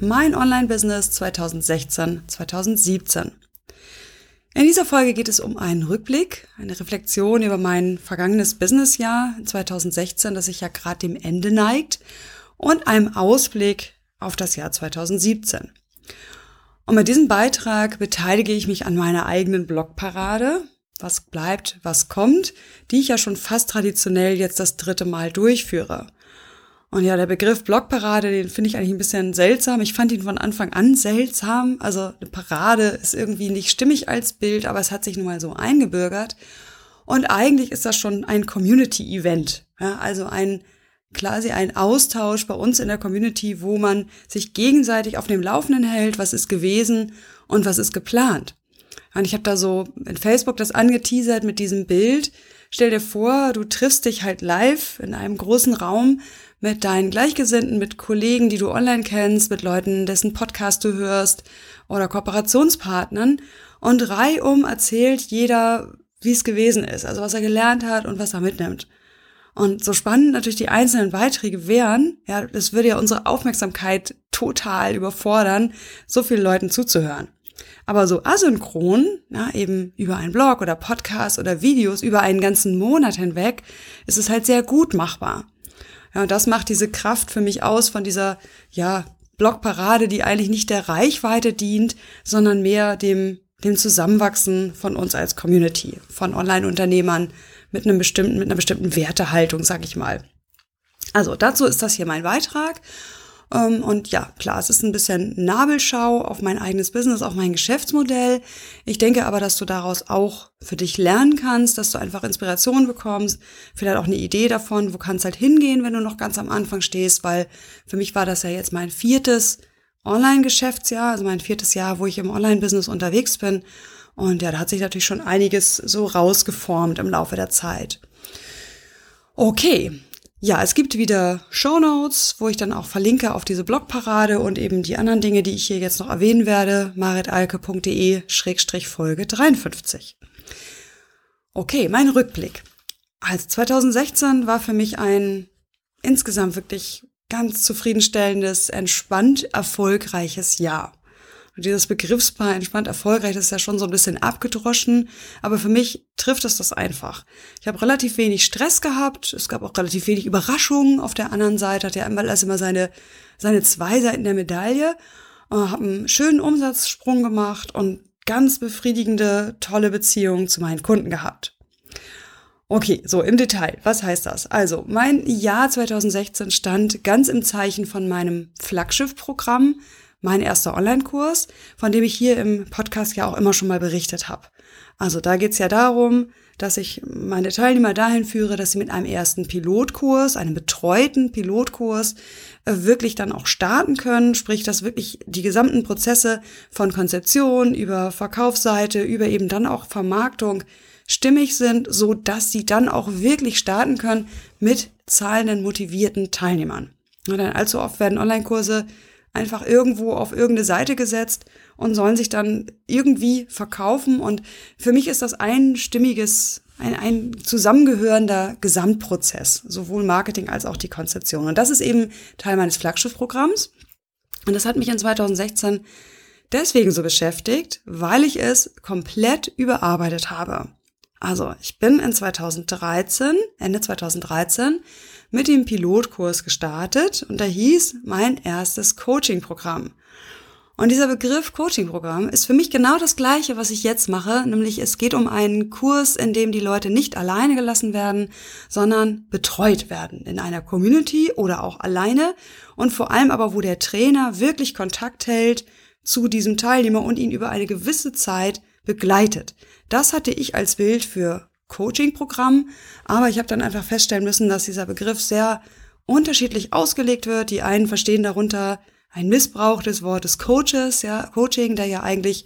Mein Online-Business 2016-2017. In dieser Folge geht es um einen Rückblick, eine Reflexion über mein vergangenes Businessjahr 2016, das sich ja gerade dem Ende neigt, und einem Ausblick auf das Jahr 2017. Und mit diesem Beitrag beteilige ich mich an meiner eigenen Blogparade, was bleibt, was kommt, die ich ja schon fast traditionell jetzt das dritte Mal durchführe. Und ja, der Begriff Blogparade, den finde ich eigentlich ein bisschen seltsam. Ich fand ihn von Anfang an seltsam. Also eine Parade ist irgendwie nicht stimmig als Bild, aber es hat sich nun mal so eingebürgert. Und eigentlich ist das schon ein Community-Event. Ja, also ein quasi ein Austausch bei uns in der Community, wo man sich gegenseitig auf dem Laufenden hält, was ist gewesen und was ist geplant. Und ich habe da so in Facebook das angeteasert mit diesem Bild. Stell dir vor, du triffst dich halt live in einem großen Raum mit deinen Gleichgesinnten, mit Kollegen, die du online kennst, mit Leuten, dessen Podcast du hörst oder Kooperationspartnern. Und reihum erzählt jeder, wie es gewesen ist, also was er gelernt hat und was er mitnimmt. Und so spannend natürlich die einzelnen Beiträge wären, ja, das würde ja unsere Aufmerksamkeit total überfordern, so vielen Leuten zuzuhören. Aber so asynchron, ja, eben über einen Blog oder Podcast oder Videos über einen ganzen Monat hinweg, ist es halt sehr gut machbar. Ja, und das macht diese Kraft für mich aus von dieser, ja, Blogparade, die eigentlich nicht der Reichweite dient, sondern mehr dem, dem Zusammenwachsen von uns als Community, von Online-Unternehmern mit einem bestimmten, mit einer bestimmten Wertehaltung, sag ich mal. Also dazu ist das hier mein Beitrag. Ähm, und ja, klar, es ist ein bisschen Nabelschau auf mein eigenes Business, auf mein Geschäftsmodell. Ich denke aber, dass du daraus auch für dich lernen kannst, dass du einfach Inspiration bekommst, vielleicht auch eine Idee davon, wo kannst halt hingehen, wenn du noch ganz am Anfang stehst, weil für mich war das ja jetzt mein viertes Online-Geschäftsjahr, also mein viertes Jahr, wo ich im Online-Business unterwegs bin. Und ja, da hat sich natürlich schon einiges so rausgeformt im Laufe der Zeit. Okay, ja, es gibt wieder Show Notes, wo ich dann auch verlinke auf diese Blogparade und eben die anderen Dinge, die ich hier jetzt noch erwähnen werde, maritalke.de-folge 53. Okay, mein Rückblick. Also 2016 war für mich ein insgesamt wirklich ganz zufriedenstellendes, entspannt erfolgreiches Jahr. Und dieses Begriffspaar entspannt erfolgreich, das ist ja schon so ein bisschen abgedroschen, aber für mich trifft es das einfach. Ich habe relativ wenig Stress gehabt, es gab auch relativ wenig Überraschungen. Auf der anderen Seite hat ja immer alles immer seine, seine zwei Seiten der Medaille. Äh, habe einen schönen Umsatzsprung gemacht und ganz befriedigende, tolle Beziehungen zu meinen Kunden gehabt. Okay, so im Detail. Was heißt das? Also, mein Jahr 2016 stand ganz im Zeichen von meinem Flaggschiff-Programm, mein erster Online-Kurs, von dem ich hier im Podcast ja auch immer schon mal berichtet habe. Also da geht's ja darum, dass ich meine Teilnehmer dahin führe, dass sie mit einem ersten Pilotkurs, einem betreuten Pilotkurs, äh, wirklich dann auch starten können, sprich, dass wirklich die gesamten Prozesse von Konzeption über Verkaufsseite, über eben dann auch Vermarktung stimmig sind, so dass sie dann auch wirklich starten können mit zahlenden, motivierten Teilnehmern. Und dann allzu oft werden Online-Kurse einfach irgendwo auf irgendeine Seite gesetzt und sollen sich dann irgendwie verkaufen. Und für mich ist das ein stimmiges, ein, ein zusammengehörender Gesamtprozess, sowohl Marketing als auch die Konzeption. Und das ist eben Teil meines Flaggschiffprogramms. Und das hat mich in 2016 deswegen so beschäftigt, weil ich es komplett überarbeitet habe. Also ich bin in 2013, Ende 2013, mit dem Pilotkurs gestartet und der hieß mein erstes Coaching-Programm. Und dieser Begriff Coaching-Programm ist für mich genau das gleiche, was ich jetzt mache, nämlich es geht um einen Kurs, in dem die Leute nicht alleine gelassen werden, sondern betreut werden in einer Community oder auch alleine und vor allem aber, wo der Trainer wirklich Kontakt hält zu diesem Teilnehmer und ihn über eine gewisse Zeit begleitet. Das hatte ich als Bild für Coaching-Programm, aber ich habe dann einfach feststellen müssen, dass dieser Begriff sehr unterschiedlich ausgelegt wird. Die einen verstehen darunter ein Missbrauch des Wortes Coaches, ja, Coaching, der ja eigentlich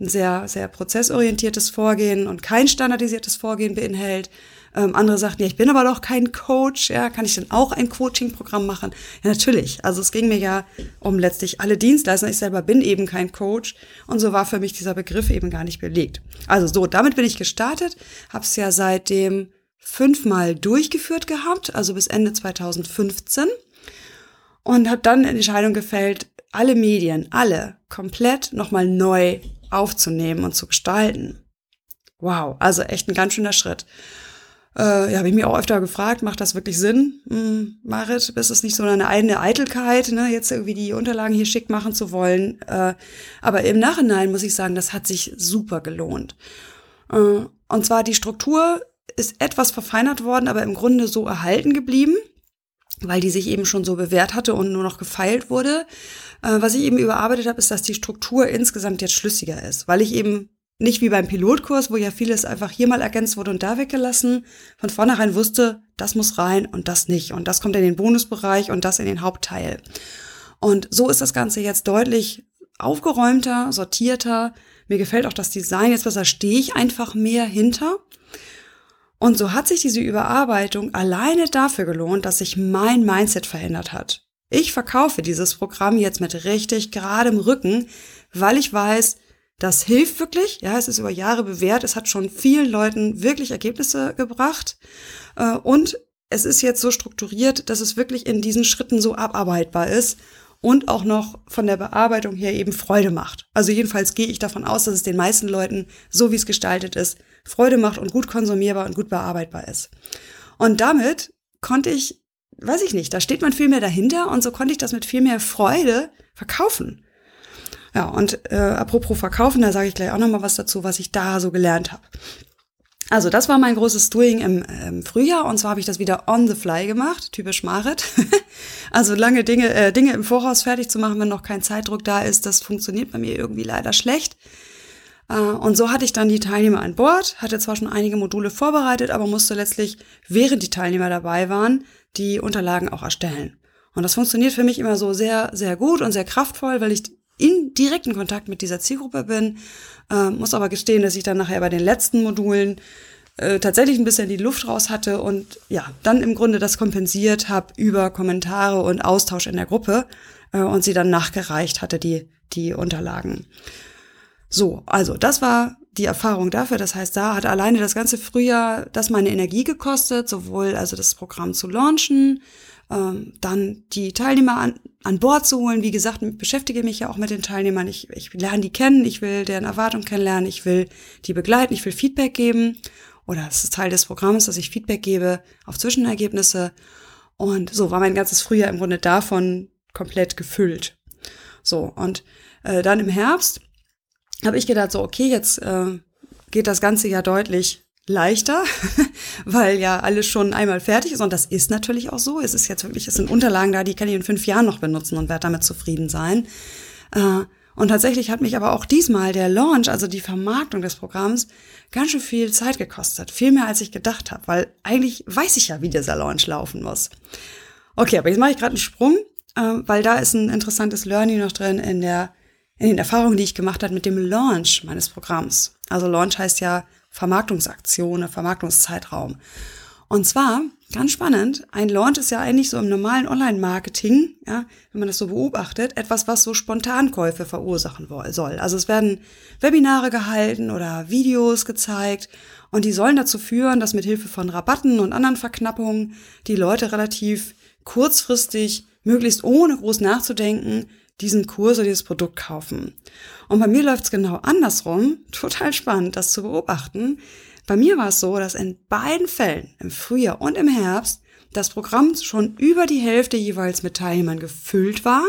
ein sehr, sehr prozessorientiertes Vorgehen und kein standardisiertes Vorgehen beinhält. Ähm, andere sagten, ja, ich bin aber doch kein Coach, ja, kann ich denn auch ein Coaching-Programm machen? Ja, natürlich. Also es ging mir ja um letztlich alle Dienstleister. Ich selber bin eben kein Coach und so war für mich dieser Begriff eben gar nicht belegt. Also so, damit bin ich gestartet, habe es ja seitdem fünfmal durchgeführt gehabt, also bis Ende 2015 und habe dann eine Entscheidung gefällt, alle Medien, alle komplett nochmal neu aufzunehmen und zu gestalten. Wow, also echt ein ganz schöner Schritt. Äh, ja, habe ich mir auch öfter gefragt, macht das wirklich Sinn, hm, Marit? Ist es nicht so eine eigene Eitelkeit, ne, jetzt irgendwie die Unterlagen hier schick machen zu wollen? Äh, aber im Nachhinein muss ich sagen, das hat sich super gelohnt. Äh, und zwar die Struktur ist etwas verfeinert worden, aber im Grunde so erhalten geblieben, weil die sich eben schon so bewährt hatte und nur noch gefeilt wurde. Äh, was ich eben überarbeitet habe, ist, dass die Struktur insgesamt jetzt schlüssiger ist, weil ich eben nicht wie beim Pilotkurs, wo ja vieles einfach hier mal ergänzt wurde und da weggelassen, von vornherein wusste, das muss rein und das nicht. Und das kommt in den Bonusbereich und das in den Hauptteil. Und so ist das Ganze jetzt deutlich aufgeräumter, sortierter. Mir gefällt auch das Design jetzt besser, stehe ich einfach mehr hinter. Und so hat sich diese Überarbeitung alleine dafür gelohnt, dass sich mein Mindset verändert hat. Ich verkaufe dieses Programm jetzt mit richtig geradem Rücken, weil ich weiß, das hilft wirklich. Ja, es ist über Jahre bewährt. Es hat schon vielen Leuten wirklich Ergebnisse gebracht. Äh, und es ist jetzt so strukturiert, dass es wirklich in diesen Schritten so abarbeitbar ist und auch noch von der Bearbeitung her eben Freude macht. Also jedenfalls gehe ich davon aus, dass es den meisten Leuten, so wie es gestaltet ist, Freude macht und gut konsumierbar und gut bearbeitbar ist. Und damit konnte ich, weiß ich nicht, da steht man viel mehr dahinter und so konnte ich das mit viel mehr Freude verkaufen. Ja, und äh, apropos Verkaufen, da sage ich gleich auch noch mal was dazu, was ich da so gelernt habe. Also das war mein großes Doing im, im Frühjahr und zwar habe ich das wieder on the fly gemacht, typisch Marit. also lange Dinge, äh, Dinge im Voraus fertig zu machen, wenn noch kein Zeitdruck da ist, das funktioniert bei mir irgendwie leider schlecht. Äh, und so hatte ich dann die Teilnehmer an Bord, hatte zwar schon einige Module vorbereitet, aber musste letztlich, während die Teilnehmer dabei waren, die Unterlagen auch erstellen. Und das funktioniert für mich immer so sehr, sehr gut und sehr kraftvoll, weil ich in direkten Kontakt mit dieser Zielgruppe bin. Äh, muss aber gestehen, dass ich dann nachher bei den letzten Modulen äh, tatsächlich ein bisschen die Luft raus hatte und ja, dann im Grunde das kompensiert habe über Kommentare und Austausch in der Gruppe äh, und sie dann nachgereicht hatte, die, die Unterlagen. So, also das war die Erfahrung dafür. Das heißt, da hat alleine das ganze Frühjahr das meine Energie gekostet, sowohl also das Programm zu launchen, ähm, dann die Teilnehmer an, an Bord zu holen. Wie gesagt, beschäftige mich ja auch mit den Teilnehmern. Ich, ich lerne die kennen, ich will deren Erwartungen kennenlernen, ich will die begleiten, ich will Feedback geben. Oder es ist Teil des Programms, dass ich Feedback gebe auf Zwischenergebnisse. Und so war mein ganzes Frühjahr im Grunde davon komplett gefüllt. So, und äh, dann im Herbst habe ich gedacht, so, okay, jetzt äh, geht das Ganze ja deutlich leichter, weil ja alles schon einmal fertig ist. Und das ist natürlich auch so. Es ist jetzt wirklich, es sind Unterlagen da, die kann ich in fünf Jahren noch benutzen und werde damit zufrieden sein. Äh, und tatsächlich hat mich aber auch diesmal der Launch, also die Vermarktung des Programms, ganz schön viel Zeit gekostet. Viel mehr, als ich gedacht habe, weil eigentlich weiß ich ja, wie dieser Launch laufen muss. Okay, aber jetzt mache ich gerade einen Sprung, äh, weil da ist ein interessantes Learning noch drin in der in den Erfahrungen, die ich gemacht habe mit dem Launch meines Programms. Also Launch heißt ja Vermarktungsaktion, Vermarktungszeitraum. Und zwar, ganz spannend, ein Launch ist ja eigentlich so im normalen Online-Marketing, ja, wenn man das so beobachtet, etwas, was so Spontankäufe verursachen soll. Also es werden Webinare gehalten oder Videos gezeigt und die sollen dazu führen, dass mit Hilfe von Rabatten und anderen Verknappungen die Leute relativ kurzfristig, möglichst ohne groß nachzudenken, diesen Kurs oder dieses Produkt kaufen. Und bei mir läuft es genau andersrum. Total spannend, das zu beobachten. Bei mir war es so, dass in beiden Fällen, im Frühjahr und im Herbst, das Programm schon über die Hälfte jeweils mit Teilnehmern gefüllt war,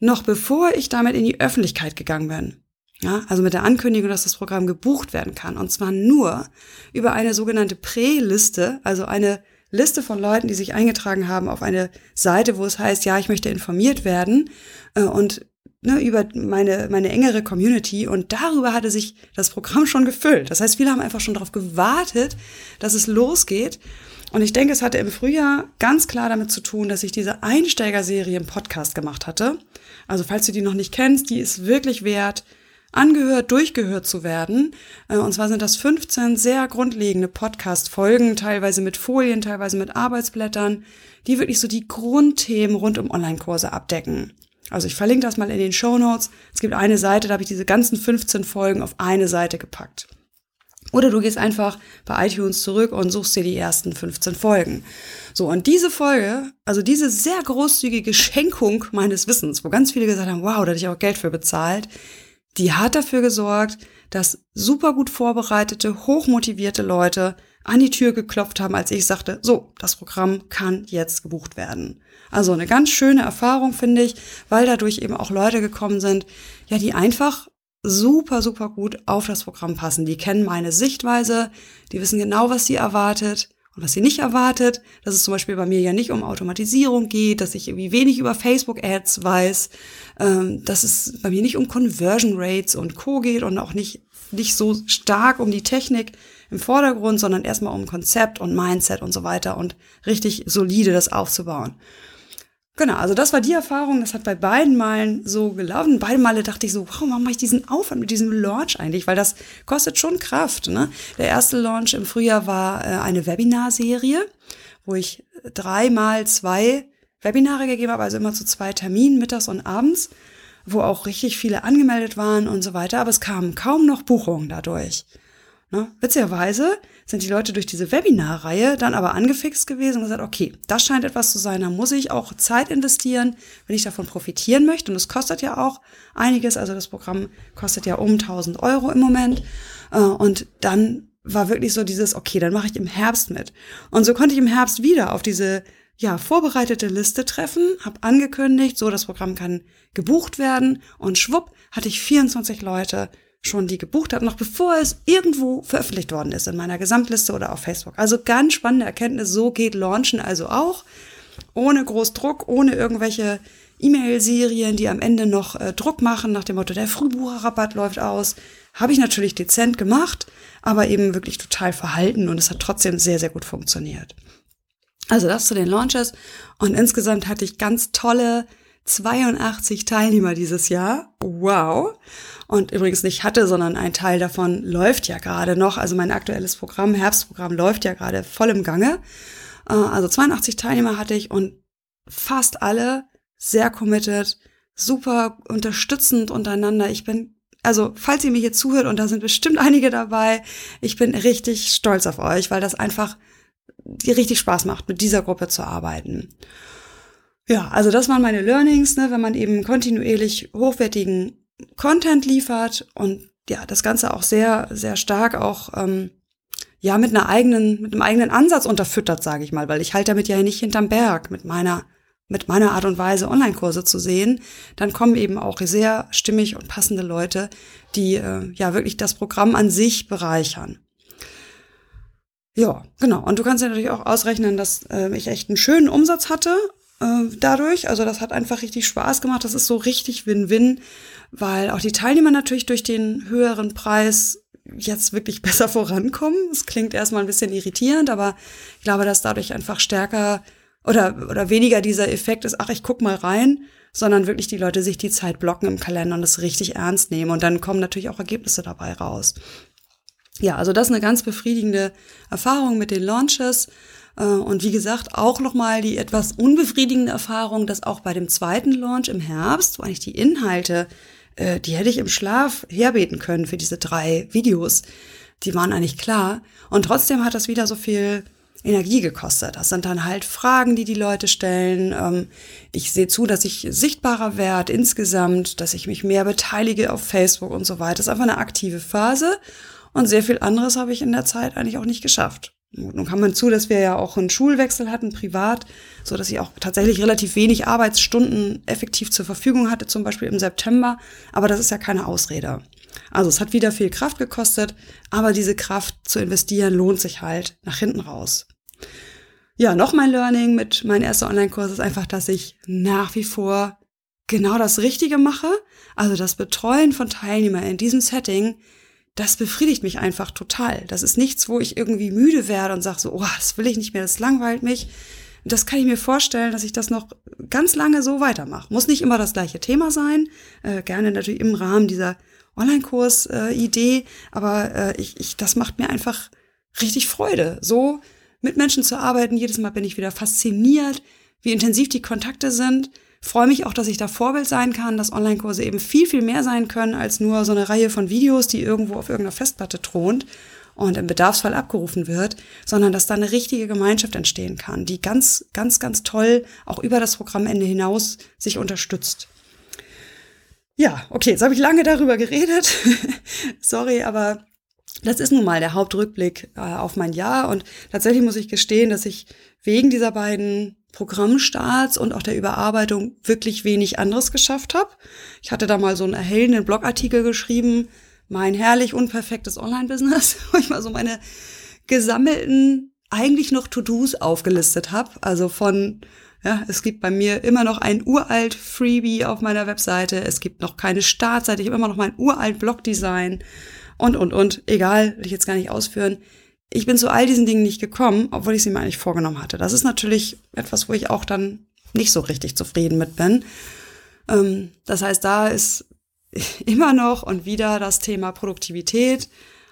noch bevor ich damit in die Öffentlichkeit gegangen bin. Ja, also mit der Ankündigung, dass das Programm gebucht werden kann. Und zwar nur über eine sogenannte Prä-Liste, also eine Liste von Leuten, die sich eingetragen haben auf eine Seite, wo es heißt, ja, ich möchte informiert werden äh, und ne, über meine, meine engere Community und darüber hatte sich das Programm schon gefüllt. Das heißt, viele haben einfach schon darauf gewartet, dass es losgeht. Und ich denke, es hatte im Frühjahr ganz klar damit zu tun, dass ich diese Einsteigerserie im Podcast gemacht hatte. Also falls du die noch nicht kennst, die ist wirklich wert, angehört, durchgehört zu werden. Äh, und zwar sind das 15 sehr grundlegende Podcast-Folgen, teilweise mit Folien, teilweise mit Arbeitsblättern, die wirklich so die Grundthemen rund um Online-Kurse abdecken. Also ich verlinke das mal in den Show Notes. Es gibt eine Seite, da habe ich diese ganzen 15 Folgen auf eine Seite gepackt. Oder du gehst einfach bei iTunes zurück und suchst dir die ersten 15 Folgen. So, und diese Folge, also diese sehr großzügige Schenkung meines Wissens, wo ganz viele gesagt haben, wow, da hätte ich auch Geld für bezahlt, die hat dafür gesorgt, dass super gut vorbereitete, hochmotivierte Leute an die Tür geklopft haben, als ich sagte, so, das Programm kann jetzt gebucht werden. Also eine ganz schöne Erfahrung, finde ich, weil dadurch eben auch Leute gekommen sind, ja, die einfach super, super gut auf das Programm passen. Die kennen meine Sichtweise, die wissen genau, was sie erwartet und was sie nicht erwartet. Dass es zum Beispiel bei mir ja nicht um Automatisierung geht, dass ich irgendwie wenig über Facebook-Ads weiß, ähm, dass es bei mir nicht um Conversion Rates und Co. geht und auch nicht, nicht so stark um die Technik im Vordergrund, sondern erstmal um Konzept und Mindset und so weiter und richtig solide das aufzubauen. Genau, also das war die Erfahrung, das hat bei beiden Malen so gelaufen. Beide Male dachte ich so, warum mache ich diesen Aufwand mit diesem Launch eigentlich? Weil das kostet schon Kraft. Ne? Der erste Launch im Frühjahr war äh, eine Webinarserie, wo ich dreimal zwei Webinare gegeben habe, also immer zu zwei Terminen, mittags und abends, wo auch richtig viele angemeldet waren und so weiter. Aber es kamen kaum noch Buchungen dadurch. Ne? Witzigerweise sind die Leute durch diese Webinarreihe dann aber angefixt gewesen und gesagt, okay, das scheint etwas zu sein, da muss ich auch Zeit investieren, wenn ich davon profitieren möchte. Und es kostet ja auch einiges, also das Programm kostet ja um 1000 Euro im Moment. Äh, und dann war wirklich so dieses, okay, dann mache ich im Herbst mit. Und so konnte ich im Herbst wieder auf diese ja, vorbereitete Liste treffen, habe angekündigt, so das Programm kann gebucht werden und schwupp hatte ich 24 Leute schon die gebucht habe, noch bevor es irgendwo veröffentlicht worden ist in meiner Gesamtliste oder auf Facebook. Also ganz spannende Erkenntnis, so geht Launchen also auch, ohne groß Druck, ohne irgendwelche E-Mail-Serien, die am Ende noch äh, Druck machen, nach dem Motto, der Frühbucherrabatt läuft aus. Habe ich natürlich dezent gemacht, aber eben wirklich total verhalten und es hat trotzdem sehr, sehr gut funktioniert. Also das zu den Launches und insgesamt hatte ich ganz tolle 82 Teilnehmer dieses Jahr. Wow. Und übrigens nicht hatte, sondern ein Teil davon läuft ja gerade noch. Also mein aktuelles Programm, Herbstprogramm, läuft ja gerade voll im Gange. Äh, also 82 Teilnehmer hatte ich und fast alle sehr committed, super unterstützend untereinander. Ich bin also falls ihr mir hier zuhört und da sind bestimmt einige dabei, ich bin richtig stolz auf euch, weil das einfach richtig Spaß macht, mit dieser Gruppe zu arbeiten. Ja, also das waren meine Learnings, ne, wenn man eben kontinuierlich hochwertigen Content liefert und ja, das Ganze auch sehr, sehr stark auch ähm, ja mit einer eigenen, mit einem eigenen Ansatz unterfüttert, sage ich mal, weil ich halte damit ja nicht hinterm Berg mit meiner mit meiner Art und Weise Online-Kurse zu sehen, dann kommen eben auch sehr stimmig und passende Leute, die äh, ja wirklich das Programm an sich bereichern. Ja, genau. Und du kannst ja natürlich auch ausrechnen, dass äh, ich echt einen schönen Umsatz hatte äh, dadurch. Also das hat einfach richtig Spaß gemacht. Das ist so richtig Win-Win, weil auch die Teilnehmer natürlich durch den höheren Preis jetzt wirklich besser vorankommen. Es klingt erstmal ein bisschen irritierend, aber ich glaube, dass dadurch einfach stärker oder, oder weniger dieser Effekt ist, ach, ich guck mal rein, sondern wirklich die Leute sich die Zeit blocken im Kalender und das richtig ernst nehmen. Und dann kommen natürlich auch Ergebnisse dabei raus. Ja, also das ist eine ganz befriedigende Erfahrung mit den Launches. Äh, und wie gesagt, auch nochmal die etwas unbefriedigende Erfahrung, dass auch bei dem zweiten Launch im Herbst, wo eigentlich die Inhalte, äh, die hätte ich im Schlaf herbeten können für diese drei Videos. Die waren eigentlich klar. Und trotzdem hat das wieder so viel Energie gekostet. Das sind dann halt Fragen, die die Leute stellen. Ähm, ich sehe zu, dass ich sichtbarer werde insgesamt, dass ich mich mehr beteilige auf Facebook und so weiter. Das ist einfach eine aktive Phase. Und sehr viel anderes habe ich in der Zeit eigentlich auch nicht geschafft. Nun kam man zu, dass wir ja auch einen Schulwechsel hatten, privat, so dass ich auch tatsächlich relativ wenig Arbeitsstunden effektiv zur Verfügung hatte, zum Beispiel im September. Aber das ist ja keine Ausrede. Also es hat wieder viel Kraft gekostet, aber diese Kraft zu investieren lohnt sich halt nach hinten raus. Ja, noch mein Learning mit meinem ersten Online-Kurs ist einfach, dass ich nach wie vor genau das Richtige mache. Also das Betreuen von Teilnehmern in diesem Setting das befriedigt mich einfach total. Das ist nichts, wo ich irgendwie müde werde und sage so, oh, das will ich nicht mehr, das langweilt mich. Das kann ich mir vorstellen, dass ich das noch ganz lange so weitermache. Muss nicht immer das gleiche Thema sein, äh, gerne natürlich im Rahmen dieser Online-Kurs-Idee, äh, aber äh, ich, ich, das macht mir einfach richtig Freude, so mit Menschen zu arbeiten. Jedes Mal bin ich wieder fasziniert, wie intensiv die Kontakte sind. Freue mich auch, dass ich da Vorbild sein kann, dass Online-Kurse eben viel, viel mehr sein können als nur so eine Reihe von Videos, die irgendwo auf irgendeiner Festplatte thront und im Bedarfsfall abgerufen wird, sondern dass da eine richtige Gemeinschaft entstehen kann, die ganz, ganz, ganz toll auch über das Programmende hinaus sich unterstützt. Ja, okay, jetzt habe ich lange darüber geredet. Sorry, aber das ist nun mal der Hauptrückblick äh, auf mein Jahr und tatsächlich muss ich gestehen, dass ich wegen dieser beiden Programmstarts und auch der Überarbeitung wirklich wenig anderes geschafft habe. Ich hatte da mal so einen erhellenden Blogartikel geschrieben, mein herrlich unperfektes Online-Business, wo ich mal so meine gesammelten, eigentlich noch To-Dos aufgelistet habe. Also von, ja, es gibt bei mir immer noch ein uralt Freebie auf meiner Webseite, es gibt noch keine Startseite, ich habe immer noch mein uralt Blogdesign und, und, und. Egal, will ich jetzt gar nicht ausführen. Ich bin zu all diesen Dingen nicht gekommen, obwohl ich sie mir eigentlich vorgenommen hatte. Das ist natürlich etwas, wo ich auch dann nicht so richtig zufrieden mit bin. Ähm, das heißt, da ist immer noch und wieder das Thema Produktivität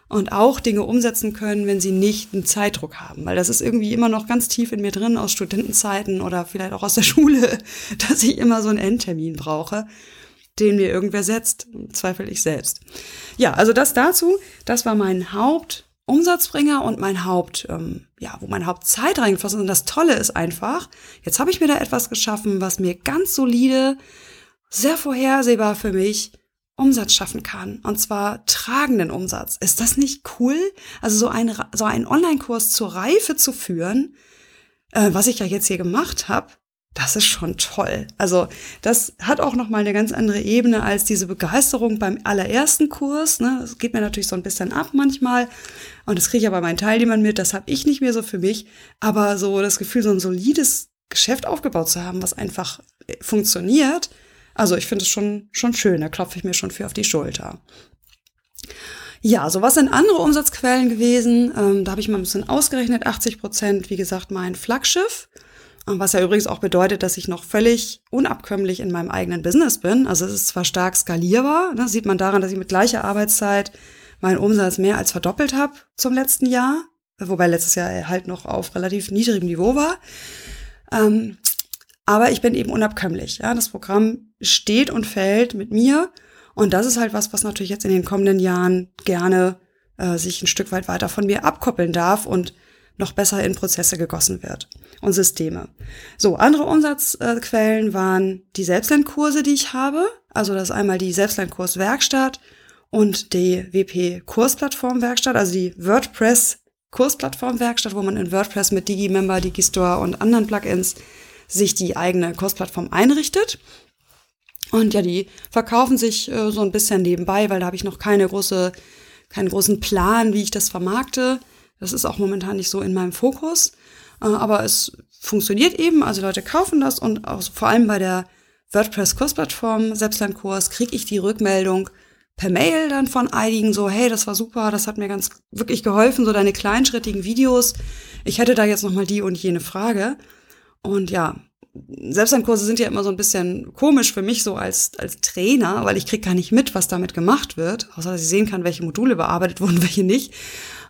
und auch Dinge umsetzen können, wenn sie nicht einen Zeitdruck haben. Weil das ist irgendwie immer noch ganz tief in mir drin aus Studentenzeiten oder vielleicht auch aus der Schule, dass ich immer so einen Endtermin brauche, den mir irgendwer setzt, zweifel ich selbst. Ja, also das dazu, das war mein Hauptumsatzbringer und mein Haupt, ähm, ja, wo mein Hauptzeit reingeflossen ist. Und das Tolle ist einfach, jetzt habe ich mir da etwas geschaffen, was mir ganz solide, sehr vorhersehbar für mich Umsatz schaffen kann. Und zwar tragenden Umsatz. Ist das nicht cool? Also so ein, so einen Online-Kurs zur Reife zu führen, äh, was ich ja jetzt hier gemacht habe, das ist schon toll. Also das hat auch noch mal eine ganz andere Ebene als diese Begeisterung beim allerersten Kurs. Ne? Das geht mir natürlich so ein bisschen ab manchmal. Und das kriege ich ja bei meinen Teilnehmern mit. Das habe ich nicht mehr so für mich. Aber so das Gefühl, so ein solides Geschäft aufgebaut zu haben, was einfach äh, funktioniert, also ich finde es schon, schon schön, da klopfe ich mir schon für auf die Schulter. Ja, so was sind andere Umsatzquellen gewesen? Ähm, da habe ich mal ein bisschen ausgerechnet. 80 Prozent, wie gesagt, mein Flaggschiff. Was ja übrigens auch bedeutet, dass ich noch völlig unabkömmlich in meinem eigenen Business bin. Also es ist zwar stark skalierbar, ne, sieht man daran, dass ich mit gleicher Arbeitszeit meinen Umsatz mehr als verdoppelt habe zum letzten Jahr, wobei letztes Jahr halt noch auf relativ niedrigem Niveau war. Ähm, aber ich bin eben unabkömmlich. Ja, das Programm steht und fällt mit mir. Und das ist halt was, was natürlich jetzt in den kommenden Jahren gerne äh, sich ein Stück weit weiter von mir abkoppeln darf und noch besser in Prozesse gegossen wird und Systeme. So, andere Umsatzquellen waren die Selbstlernkurse, die ich habe. Also das ist einmal die Selbstlernkurs Werkstatt und die WP Kursplattform Werkstatt, also die WordPress Kursplattform Werkstatt, wo man in WordPress mit Digimember, Digistore und anderen Plugins sich die eigene Kursplattform einrichtet. Und ja, die verkaufen sich äh, so ein bisschen nebenbei, weil da habe ich noch keine große, keinen großen Plan, wie ich das vermarkte. Das ist auch momentan nicht so in meinem Fokus. Äh, aber es funktioniert eben, also Leute kaufen das und auch vor allem bei der WordPress-Kursplattform Selbstlernkurs kriege ich die Rückmeldung per Mail dann von einigen so, hey, das war super, das hat mir ganz wirklich geholfen, so deine kleinschrittigen Videos. Ich hätte da jetzt noch mal die und jene Frage. Und ja, Selbstlernkurse sind ja immer so ein bisschen komisch für mich so als, als Trainer, weil ich krieg gar nicht mit, was damit gemacht wird, außer dass ich sehen kann, welche Module bearbeitet wurden, welche nicht.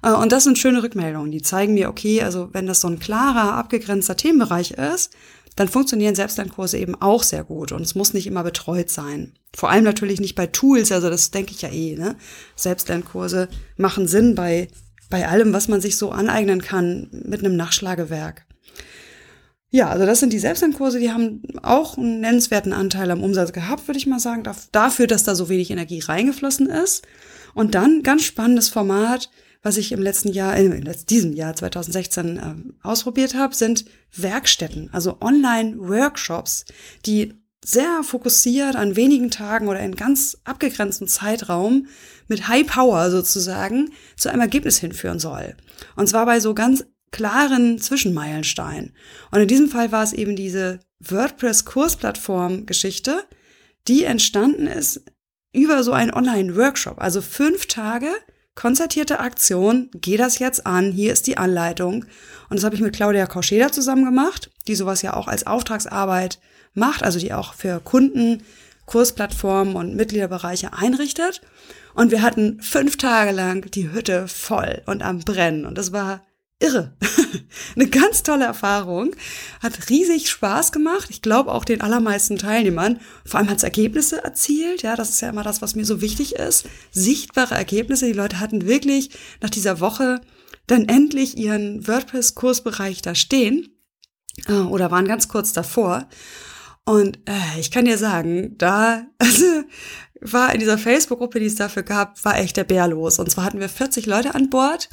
Äh, und das sind schöne Rückmeldungen, die zeigen mir, okay, also wenn das so ein klarer, abgegrenzter Themenbereich ist, dann funktionieren Selbstlernkurse eben auch sehr gut und es muss nicht immer betreut sein. Vor allem natürlich nicht bei Tools, also das denke ich ja eh, ne? Selbstlernkurse machen Sinn bei, bei allem, was man sich so aneignen kann mit einem Nachschlagewerk. Ja, also das sind die Selbstlernkurse, die haben auch einen nennenswerten Anteil am Umsatz gehabt, würde ich mal sagen, dafür, dass da so wenig Energie reingeflossen ist. Und dann ganz spannendes Format, was ich im letzten Jahr, äh, in diesem Jahr 2016 äh, ausprobiert habe, sind Werkstätten, also Online-Workshops, die sehr fokussiert an wenigen Tagen oder in ganz abgegrenzten Zeitraum mit High Power sozusagen zu einem Ergebnis hinführen soll. Und zwar bei so ganz klaren Zwischenmeilenstein. Und in diesem Fall war es eben diese WordPress-Kursplattform-Geschichte, die entstanden ist über so einen Online-Workshop. Also fünf Tage konzertierte Aktion, geh das jetzt an, hier ist die Anleitung. Und das habe ich mit Claudia Kauscheder zusammen gemacht, die sowas ja auch als Auftragsarbeit macht, also die auch für Kunden Kursplattformen und Mitgliederbereiche einrichtet. Und wir hatten fünf Tage lang die Hütte voll und am Brennen. Und das war irre. Eine ganz tolle Erfahrung. Hat riesig Spaß gemacht. Ich glaube auch den allermeisten Teilnehmern. Vor allem hat es Ergebnisse erzielt. Ja, das ist ja immer das, was mir so wichtig ist. Sichtbare Ergebnisse. Die Leute hatten wirklich nach dieser Woche dann endlich ihren WordPress-Kursbereich da stehen. Äh, oder waren ganz kurz davor. Und äh, ich kann dir sagen, da also, war in dieser Facebook-Gruppe, die es dafür gab, war echt der Bär los. Und zwar hatten wir 40 Leute an Bord.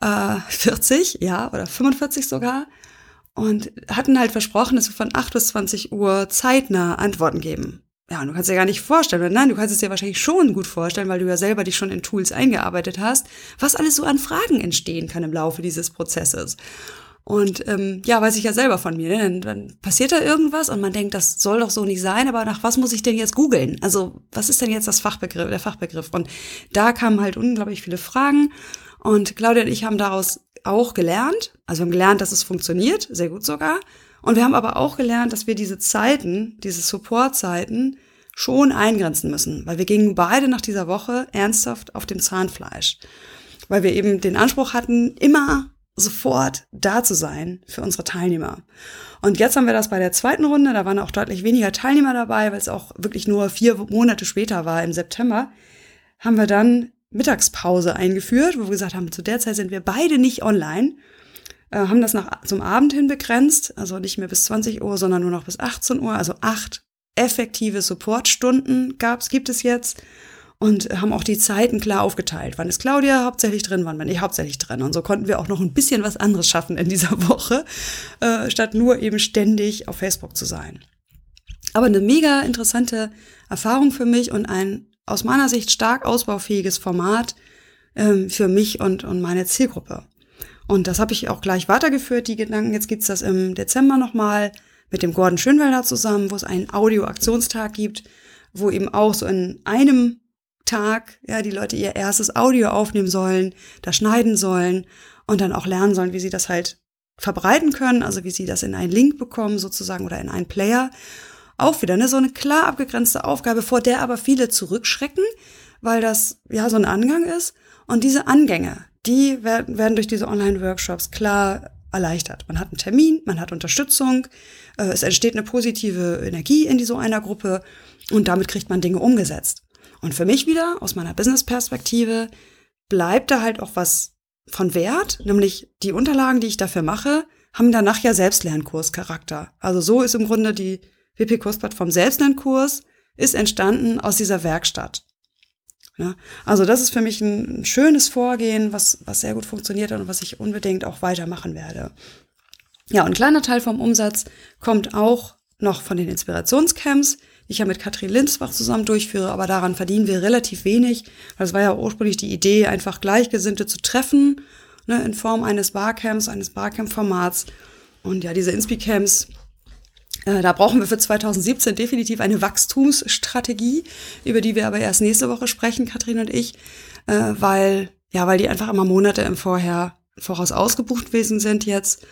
Äh, 40, ja, oder 45 sogar. Und hatten halt versprochen, dass wir von 8 bis 20 Uhr zeitnah Antworten geben. Ja, und du kannst dir gar nicht vorstellen, nein, du kannst es dir wahrscheinlich schon gut vorstellen, weil du ja selber dich schon in Tools eingearbeitet hast, was alles so an Fragen entstehen kann im Laufe dieses Prozesses. Und ähm, ja, weiß ich ja selber von mir. Ne? Dann, passiert da irgendwas und man denkt, das soll doch so nicht sein, aber nach was muss ich denn jetzt googeln? Also, was ist denn jetzt das Fachbegriff, der Fachbegriff? Und da kamen halt unglaublich viele Fragen. Und Claudia und ich haben daraus auch gelernt. Also wir haben gelernt, dass es funktioniert, sehr gut sogar. Und wir haben aber auch gelernt, dass wir diese Zeiten, diese Support-Zeiten schon eingrenzen müssen, weil wir gingen beide nach dieser Woche ernsthaft auf dem Zahnfleisch, weil wir eben den Anspruch hatten, immer sofort da zu sein für unsere Teilnehmer. Und jetzt haben wir das bei der zweiten Runde, da waren auch deutlich weniger Teilnehmer dabei, weil es auch wirklich nur vier Monate später war, im September, haben wir dann Mittagspause eingeführt, wo wir gesagt haben, zu der Zeit sind wir beide nicht online, äh, haben das nach, zum Abend hin begrenzt, also nicht mehr bis 20 Uhr, sondern nur noch bis 18 Uhr, also acht effektive Supportstunden gab's, gibt es jetzt und haben auch die Zeiten klar aufgeteilt. Wann ist Claudia hauptsächlich drin, wann bin ich hauptsächlich drin. Und so konnten wir auch noch ein bisschen was anderes schaffen in dieser Woche, äh, statt nur eben ständig auf Facebook zu sein. Aber eine mega interessante Erfahrung für mich und ein aus meiner Sicht stark ausbaufähiges Format ähm, für mich und, und meine Zielgruppe. Und das habe ich auch gleich weitergeführt, die Gedanken. Jetzt gibt's das im Dezember nochmal mit dem Gordon Schönwelder zusammen, wo es einen Audio-Aktionstag gibt, wo eben auch so in einem Tag, ja, die Leute ihr erstes Audio aufnehmen sollen, da schneiden sollen und dann auch lernen sollen, wie sie das halt verbreiten können, also wie sie das in einen Link bekommen sozusagen oder in einen Player. Auch wieder ne, so eine klar abgegrenzte Aufgabe, vor der aber viele zurückschrecken, weil das ja so ein Angang ist. Und diese Angänge, die werden, werden durch diese Online-Workshops klar erleichtert. Man hat einen Termin, man hat Unterstützung, äh, es entsteht eine positive Energie in so einer Gruppe und damit kriegt man Dinge umgesetzt. Und für mich wieder, aus meiner Business-Perspektive, bleibt da halt auch was von Wert, nämlich die Unterlagen, die ich dafür mache, haben danach ja Selbstlernkurscharakter. Also so ist im Grunde die WP-Kursplattform Selbstlernkurs ist entstanden aus dieser Werkstatt. Ja, also das ist für mich ein, schönes Vorgehen, was, was sehr gut funktioniert und was ich unbedingt auch weitermachen werde. Ja, und ein kleiner Teil vom Umsatz kommt auch noch von den Inspirationscamps ich ja mit Katrin Linzbach zusammen durchführe, aber daran verdienen wir relativ wenig. Weil es war ja ursprünglich die Idee, einfach Gleichgesinnte zu treffen, ne, in Form eines Barcamps, eines Barcamp-Formats. Und ja, diese Inspi-Camps, äh, da brauchen wir für 2017 definitiv eine Wachstumsstrategie, über die wir aber erst nächste Woche sprechen, Katrin und ich, äh, weil, ja, weil die einfach immer Monate im Vorher, voraus ausgebucht gewesen sind jetzt.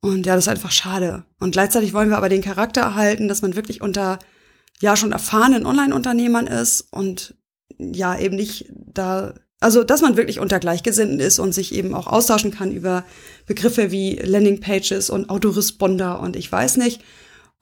Und ja, das ist einfach schade. Und gleichzeitig wollen wir aber den Charakter erhalten, dass man wirklich unter ja schon erfahrenen Online-Unternehmern ist und ja eben nicht da, also dass man wirklich unter Gleichgesinnten ist und sich eben auch austauschen kann über Begriffe wie Landing-Pages und Autoresponder und ich weiß nicht.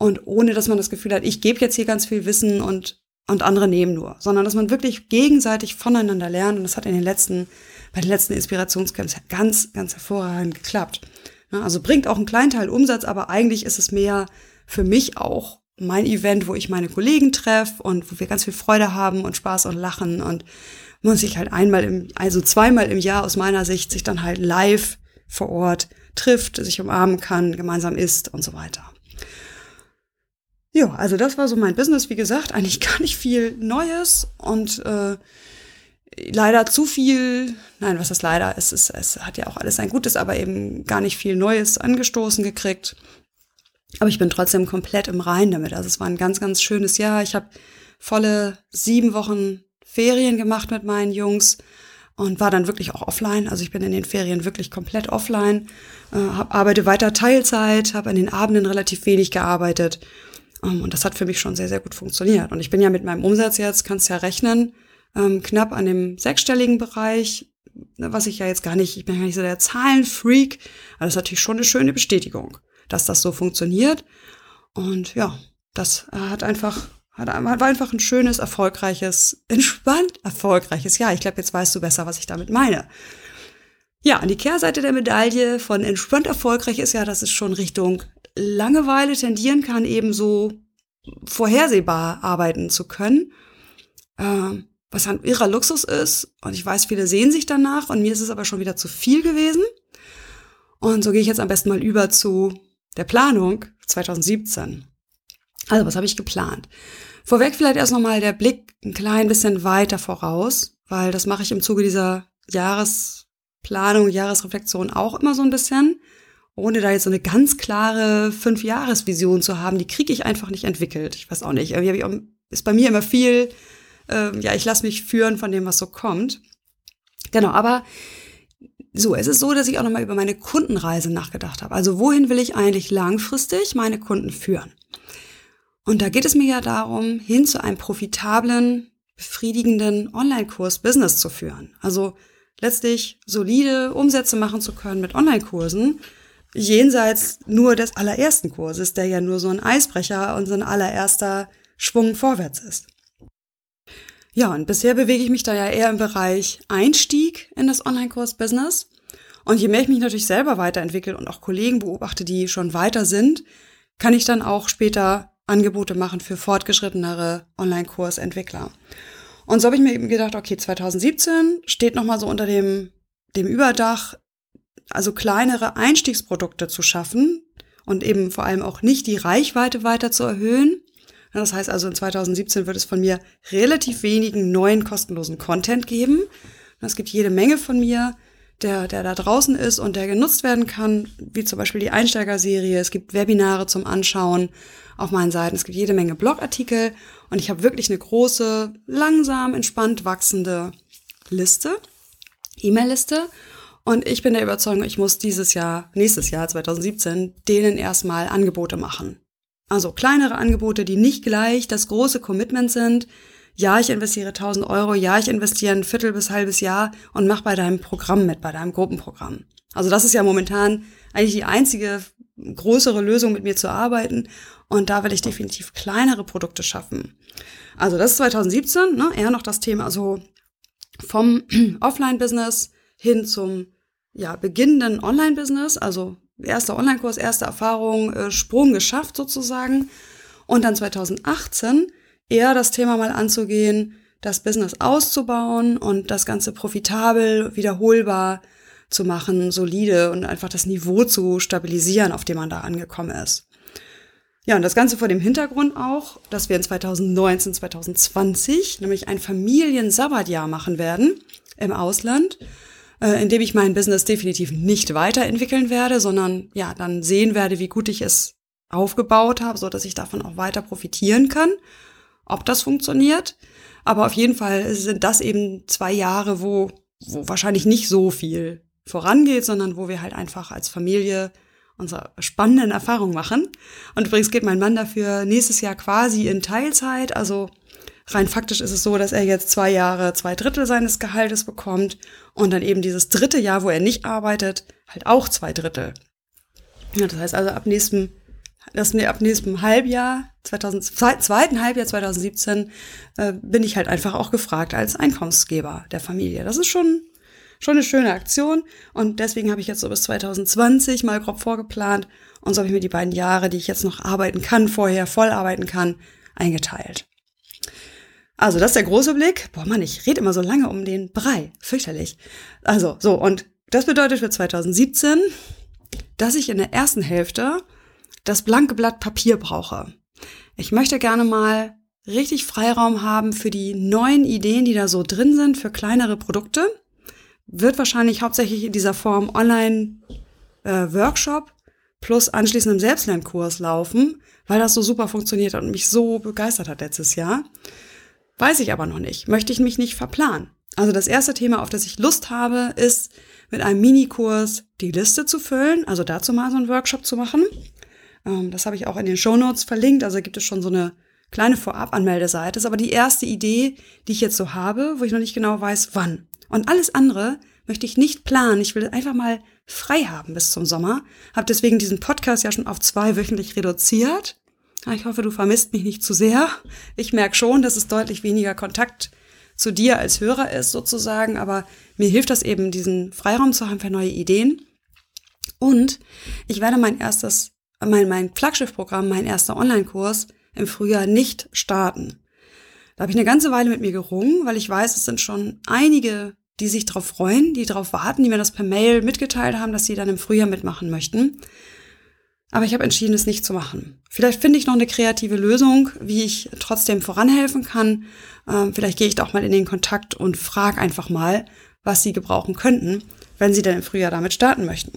Und ohne dass man das Gefühl hat, ich gebe jetzt hier ganz viel Wissen und, und andere nehmen nur, sondern dass man wirklich gegenseitig voneinander lernt. Und das hat in den letzten, bei den letzten Inspirationscamps ganz, ganz hervorragend geklappt. Also bringt auch einen kleinen Teil Umsatz, aber eigentlich ist es mehr für mich auch mein Event, wo ich meine Kollegen treffe und wo wir ganz viel Freude haben und Spaß und Lachen und man sich halt einmal im, also zweimal im Jahr aus meiner Sicht sich dann halt live vor Ort trifft, sich umarmen kann, gemeinsam isst und so weiter. Ja, also das war so mein Business, wie gesagt, eigentlich gar nicht viel Neues und äh, leider zu viel, nein, was ist leider, es, ist, es hat ja auch alles ein Gutes, aber eben gar nicht viel Neues angestoßen gekriegt. Aber ich bin trotzdem komplett im Rein damit. Also es war ein ganz, ganz schönes Jahr. Ich habe volle sieben Wochen Ferien gemacht mit meinen Jungs und war dann wirklich auch offline. Also ich bin in den Ferien wirklich komplett offline, äh, hab, arbeite weiter Teilzeit, habe an den Abenden relativ wenig gearbeitet. Ähm, und das hat für mich schon sehr, sehr gut funktioniert. Und ich bin ja mit meinem Umsatz jetzt, kannst ja rechnen, ähm, knapp an dem sechsstelligen Bereich, ne, was ich ja jetzt gar nicht, ich bin ja nicht so der Zahlenfreak, aber das ist natürlich schon eine schöne Bestätigung, dass das so funktioniert. Und ja, das äh, hat einfach war einfach ein schönes, erfolgreiches, entspannt erfolgreiches Jahr. Ich glaube, jetzt weißt du besser, was ich damit meine. Ja, an die Kehrseite der Medaille von entspannt erfolgreich ist ja, dass es schon Richtung Langeweile tendieren kann, eben so vorhersehbar arbeiten zu können. Ähm, was ein irrer Luxus ist. Und ich weiß, viele sehen sich danach und mir ist es aber schon wieder zu viel gewesen. Und so gehe ich jetzt am besten mal über zu der Planung 2017. Also, was habe ich geplant? Vorweg vielleicht erst nochmal der Blick ein klein bisschen weiter voraus, weil das mache ich im Zuge dieser Jahresplanung, Jahresreflexion auch immer so ein bisschen, ohne da jetzt so eine ganz klare Fünf-Jahres-Vision zu haben. Die kriege ich einfach nicht entwickelt. Ich weiß auch nicht. Irgendwie ist bei mir immer viel, äh, ja, ich lasse mich führen von dem, was so kommt. Genau, aber so, es ist so, dass ich auch nochmal über meine Kundenreise nachgedacht habe. Also wohin will ich eigentlich langfristig meine Kunden führen? Und da geht es mir ja darum, hin zu einem profitablen, befriedigenden Online-Kurs-Business zu führen. Also letztlich solide Umsätze machen zu können mit Online-Kursen, jenseits nur des allerersten Kurses, der ja nur so ein Eisbrecher und so ein allererster Schwung vorwärts ist. Ja, und bisher bewege ich mich da ja eher im Bereich Einstieg in das Online-Kurs-Business. Und je mehr ich mich natürlich selber weiterentwickle und auch Kollegen beobachte, die schon weiter sind, kann ich dann auch später Angebote machen für fortgeschrittenere Online-Kursentwickler. Und so habe ich mir eben gedacht, okay, 2017 steht nochmal so unter dem, dem Überdach, also kleinere Einstiegsprodukte zu schaffen und eben vor allem auch nicht die Reichweite weiter zu erhöhen. Das heißt also, in 2017 wird es von mir relativ wenigen neuen kostenlosen Content geben. Es gibt jede Menge von mir, der, der da draußen ist und der genutzt werden kann, wie zum Beispiel die Einsteigerserie. Es gibt Webinare zum Anschauen auf meinen Seiten. Es gibt jede Menge Blogartikel und ich habe wirklich eine große, langsam, entspannt wachsende Liste, E-Mail-Liste. Und ich bin der Überzeugung, ich muss dieses Jahr, nächstes Jahr 2017, denen erstmal Angebote machen. Also kleinere Angebote, die nicht gleich das große Commitment sind. Ja, ich investiere 1000 Euro, ja, ich investiere ein Viertel bis halbes Jahr und mach bei deinem Programm mit, bei deinem Gruppenprogramm. Also das ist ja momentan eigentlich die einzige größere Lösung mit mir zu arbeiten. Und da will ich definitiv kleinere Produkte schaffen. Also das ist 2017, ne, eher noch das Thema so vom Offline-Business hin zum ja, beginnenden Online-Business, also erster Online-Kurs, erste Erfahrung, äh, Sprung geschafft sozusagen. Und dann 2018 eher das Thema mal anzugehen, das Business auszubauen und das Ganze profitabel, wiederholbar zu machen, solide und einfach das Niveau zu stabilisieren, auf dem man da angekommen ist. Ja, und das Ganze vor dem Hintergrund auch, dass wir in 2019, 2020 nämlich ein Familiensabbatjahr machen werden im Ausland, äh, in dem ich mein Business definitiv nicht weiterentwickeln werde, sondern ja, dann sehen werde, wie gut ich es aufgebaut habe, so dass ich davon auch weiter profitieren kann. Ob das funktioniert. Aber auf jeden Fall sind das eben zwei Jahre, wo, wo wahrscheinlich nicht so viel vorangeht, sondern wo wir halt einfach als Familie unsere spannenden Erfahrungen machen. Und übrigens geht mein Mann dafür nächstes Jahr quasi in Teilzeit. Also rein faktisch ist es so, dass er jetzt zwei Jahre zwei Drittel seines Gehaltes bekommt und dann eben dieses dritte Jahr, wo er nicht arbeitet, halt auch zwei Drittel. Ja, das heißt also ab nächstem, das, nee, ab nächstem Halbjahr, 2000, zweiten Halbjahr 2017, äh, bin ich halt einfach auch gefragt als Einkommensgeber der Familie. Das ist schon schon eine schöne Aktion. Und deswegen habe ich jetzt so bis 2020 mal grob vorgeplant. Und so habe ich mir die beiden Jahre, die ich jetzt noch arbeiten kann, vorher voll arbeiten kann, eingeteilt. Also, das ist der große Blick. Boah, Mann, ich rede immer so lange um den Brei. Fürchterlich. Also, so, und das bedeutet für 2017, dass ich in der ersten Hälfte das blanke Blatt Papier brauche. Ich möchte gerne mal richtig Freiraum haben für die neuen Ideen, die da so drin sind, für kleinere Produkte wird wahrscheinlich hauptsächlich in dieser Form Online-Workshop äh, plus anschließend im Selbstlernkurs laufen, weil das so super funktioniert hat und mich so begeistert hat letztes Jahr. Weiß ich aber noch nicht. Möchte ich mich nicht verplanen. Also das erste Thema, auf das ich Lust habe, ist mit einem Minikurs die Liste zu füllen, also dazu mal so einen Workshop zu machen. Ähm, das habe ich auch in den Show Notes verlinkt, also gibt es schon so eine kleine Vorabanmeldeseite. Ist aber die erste Idee, die ich jetzt so habe, wo ich noch nicht genau weiß, wann. Und alles andere möchte ich nicht planen. Ich will einfach mal frei haben bis zum Sommer. Habe deswegen diesen Podcast ja schon auf zwei wöchentlich reduziert. Ich hoffe, du vermisst mich nicht zu sehr. Ich merke schon, dass es deutlich weniger Kontakt zu dir als Hörer ist sozusagen, aber mir hilft das eben, diesen Freiraum zu haben für neue Ideen. Und ich werde mein erstes, mein, mein Flaggschiff-Programm, mein erster Online-Kurs im Frühjahr nicht starten. Da habe ich eine ganze Weile mit mir gerungen, weil ich weiß, es sind schon einige, die sich darauf freuen, die darauf warten, die mir das per Mail mitgeteilt haben, dass sie dann im Frühjahr mitmachen möchten. Aber ich habe entschieden, es nicht zu machen. Vielleicht finde ich noch eine kreative Lösung, wie ich trotzdem voranhelfen kann. Ähm, vielleicht gehe ich doch mal in den Kontakt und frage einfach mal, was sie gebrauchen könnten, wenn sie dann im Frühjahr damit starten möchten.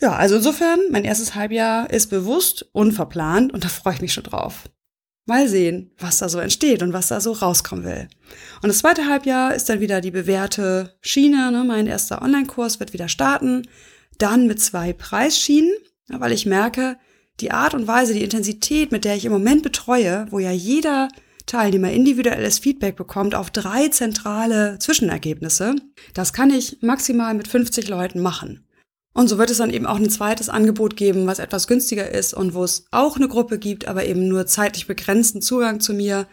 Ja, also insofern, mein erstes Halbjahr ist bewusst, unverplant und da freue ich mich schon drauf. Mal sehen, was da so entsteht und was da so rauskommen will. Und das zweite Halbjahr ist dann wieder die bewährte Schiene. Ne? Mein erster Online-Kurs wird wieder starten. Dann mit zwei Preisschienen, weil ich merke, die Art und Weise, die Intensität, mit der ich im Moment betreue, wo ja jeder Teilnehmer individuelles Feedback bekommt auf drei zentrale Zwischenergebnisse, das kann ich maximal mit 50 Leuten machen. Und so wird es dann eben auch ein zweites Angebot geben, was etwas günstiger ist und wo es auch eine Gruppe gibt, aber eben nur zeitlich begrenzten Zugang zu mir.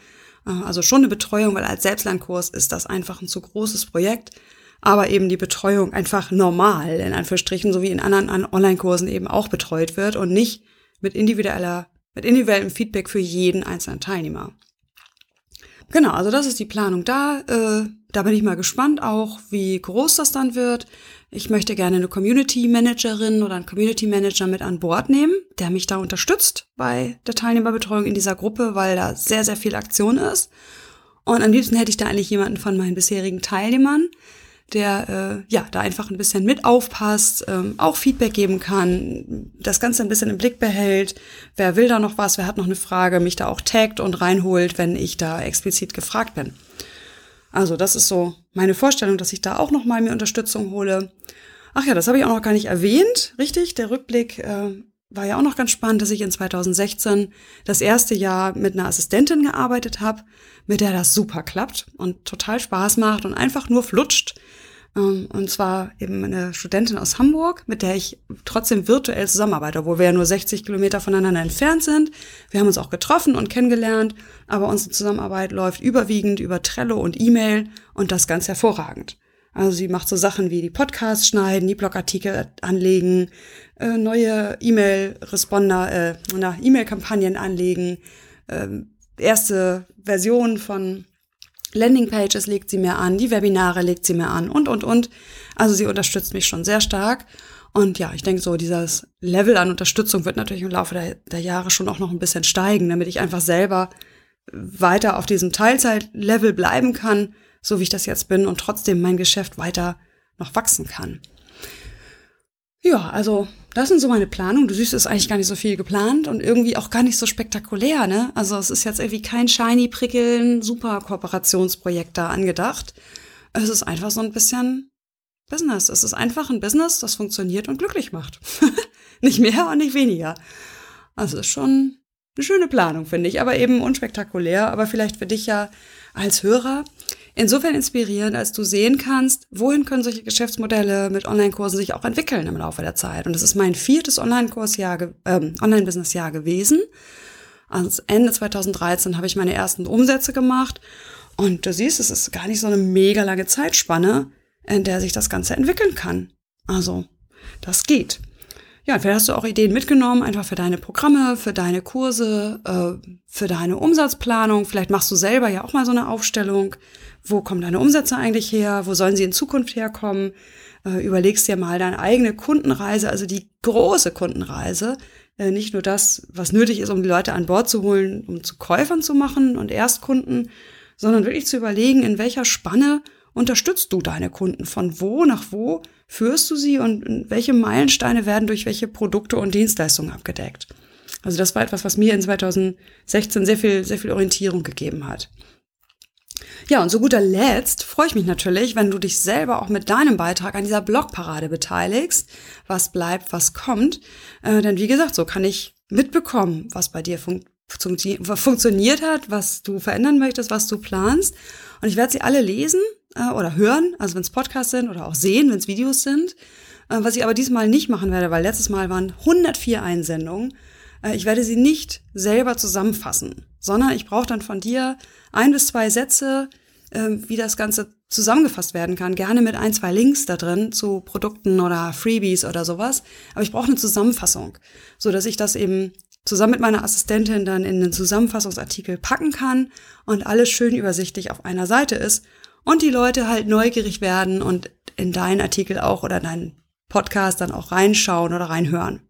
Äh, also schon eine Betreuung, weil als Selbstlernkurs ist das einfach ein zu großes Projekt. Aber eben die Betreuung einfach normal, in Anführungsstrichen, so wie in anderen Online-Kursen eben auch betreut wird und nicht mit individueller, mit individuellem Feedback für jeden einzelnen Teilnehmer. Genau, also das ist die Planung da. Äh, da bin ich mal gespannt auch, wie groß das dann wird. Ich möchte gerne eine Community Managerin oder einen Community Manager mit an Bord nehmen, der mich da unterstützt bei der Teilnehmerbetreuung in dieser Gruppe, weil da sehr, sehr viel Aktion ist. Und am liebsten hätte ich da eigentlich jemanden von meinen bisherigen Teilnehmern, der äh, ja da einfach ein bisschen mit aufpasst, ähm, auch Feedback geben kann, das Ganze ein bisschen im Blick behält. Wer will da noch was, wer hat noch eine Frage, mich da auch taggt und reinholt, wenn ich da explizit gefragt bin. Also das ist so meine Vorstellung, dass ich da auch noch mal mir Unterstützung hole. Ach ja, das habe ich auch noch gar nicht erwähnt, richtig? Der Rückblick äh, war ja auch noch ganz spannend, dass ich in 2016 das erste Jahr mit einer Assistentin gearbeitet habe, mit der das super klappt und total Spaß macht und einfach nur flutscht. Ähm, und zwar eben eine Studentin aus Hamburg, mit der ich trotzdem virtuell zusammenarbeite, wo wir ja nur 60 Kilometer voneinander entfernt sind. Wir haben uns auch getroffen und kennengelernt, aber unsere Zusammenarbeit läuft überwiegend über Trello und E-Mail und das ganz hervorragend. Also sie macht so Sachen wie die Podcasts schneiden, die Blogartikel anlegen, äh, neue E-Mail-Responder, äh, na, E-Mail-Kampagnen anlegen, äh, erste Versionen von Landingpages legt sie mir an, die Webinare legt sie mir an und, und, und. Also sie unterstützt mich schon sehr stark. Und ja, ich denke so, dieses Level an Unterstützung wird natürlich im Laufe der, der Jahre schon auch noch ein bisschen steigen, damit ich einfach selber weiter auf diesem Teilzeitlevel bleiben kann, so wie ich das jetzt bin und trotzdem mein Geschäft weiter noch wachsen kann. Ja, also das sind so meine Planungen. Du siehst, es ist eigentlich gar nicht so viel geplant und irgendwie auch gar nicht so spektakulär, ne? Also es ist jetzt irgendwie kein shiny prickeln super Kooperationsprojekt da angedacht. Es ist einfach so ein bisschen Business. Es ist einfach ein Business, das funktioniert und glücklich macht. nicht mehr und nicht weniger. Also ist schon eine schöne Planung, finde ich, aber eben unspektakulär, aber vielleicht für dich ja als Hörer insofern inspirierend, als du sehen kannst, wohin können solche Geschäftsmodelle mit Online-Kursen sich auch entwickeln im Laufe der Zeit. Und das ist mein viertes Online-Kursjahr, äh, Online-Business-Jahr gewesen. Also Ende 2013 habe ich meine ersten Umsätze gemacht. Und du siehst, es ist gar nicht so eine mega lange Zeitspanne, in der sich das Ganze entwickeln kann. Also, das geht. Ja, vielleicht hast du auch Ideen mitgenommen, einfach für deine Programme, für deine Kurse, äh, für deine Umsatzplanung. Vielleicht machst du selber ja auch mal so eine Aufstellung. Wo kommen deine Umsätze eigentlich her, wo sollen sie in Zukunft herkommen, äh, überlegst dir mal deine eigene Kundenreise, also die große Kundenreise, äh, nicht nur das, was nötig ist, um die Leute an Bord zu holen, um zu Käufern zu machen und Erstkunden, sondern wirklich zu überlegen, in welcher Spanne unterstützt du deine Kunden, von wo nach wo führst du sie und welche Meilensteine werden durch welche Produkte und Dienstleistungen abgedeckt. Also das war etwas, was mir in 2016 sehr viel, sehr viel Orientierung gegeben hat. Ja, und zu guter Letzt freue ich mich natürlich, wenn du dich selber auch mit deinem Beitrag an dieser Blogparade beteiligst. Was bleibt, was kommt. Äh, denn wie gesagt, so kann ich mitbekommen, was bei dir fun funktioniert hat, was du verändern möchtest, was du planst. Und ich werde sie alle lesen äh, oder hören, also wenn es Podcasts sind oder auch sehen, wenn es Videos sind. Äh, was ich aber diesmal nicht machen werde, weil letztes Mal waren 104 Einsendungen. Äh, ich werde sie nicht selber zusammenfassen, sondern ich brauche dann von dir ein bis zwei Sätze, äh, wie das Ganze zusammengefasst werden kann. Gerne mit ein, zwei Links da drin zu Produkten oder Freebies oder sowas. Aber ich brauche eine Zusammenfassung, so dass ich das eben zusammen mit meiner Assistentin dann in den Zusammenfassungsartikel packen kann und alles schön übersichtlich auf einer Seite ist und die Leute halt neugierig werden und in deinen Artikel auch oder deinen Podcast dann auch reinschauen oder reinhören.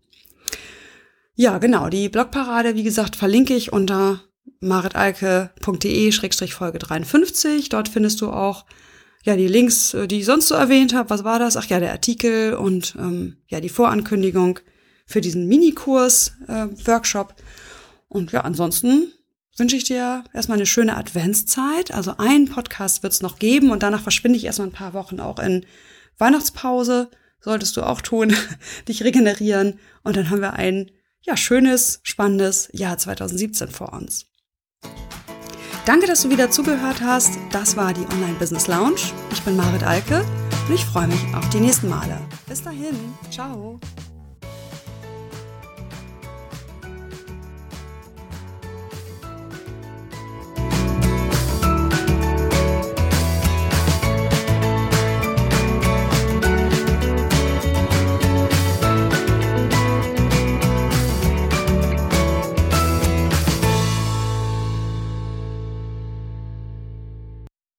Ja, genau. Die Blogparade, wie gesagt, verlinke ich unter maritalke.de-folge 53. Dort findest du auch ja die Links, äh, die ich sonst so erwähnt habe. Was war das? Ach ja, der Artikel und ähm, ja die Vorankündigung für diesen Minikurs äh, Workshop. Und ja, ansonsten wünsche ich dir erstmal eine schöne Adventszeit. Also einen Podcast wird es noch geben und danach verschwinde ich erstmal ein paar Wochen auch in Weihnachtspause. Solltest du auch tun, dich regenerieren und dann haben wir ein ja, schönes, spannendes Jahr 2017 vor uns. Danke, dass du wieder zugehört hast. Das war die Online Business Lounge. Ich bin Marit Alke und ich freue mich auf die nächsten Male. Bis dahin. Ciao.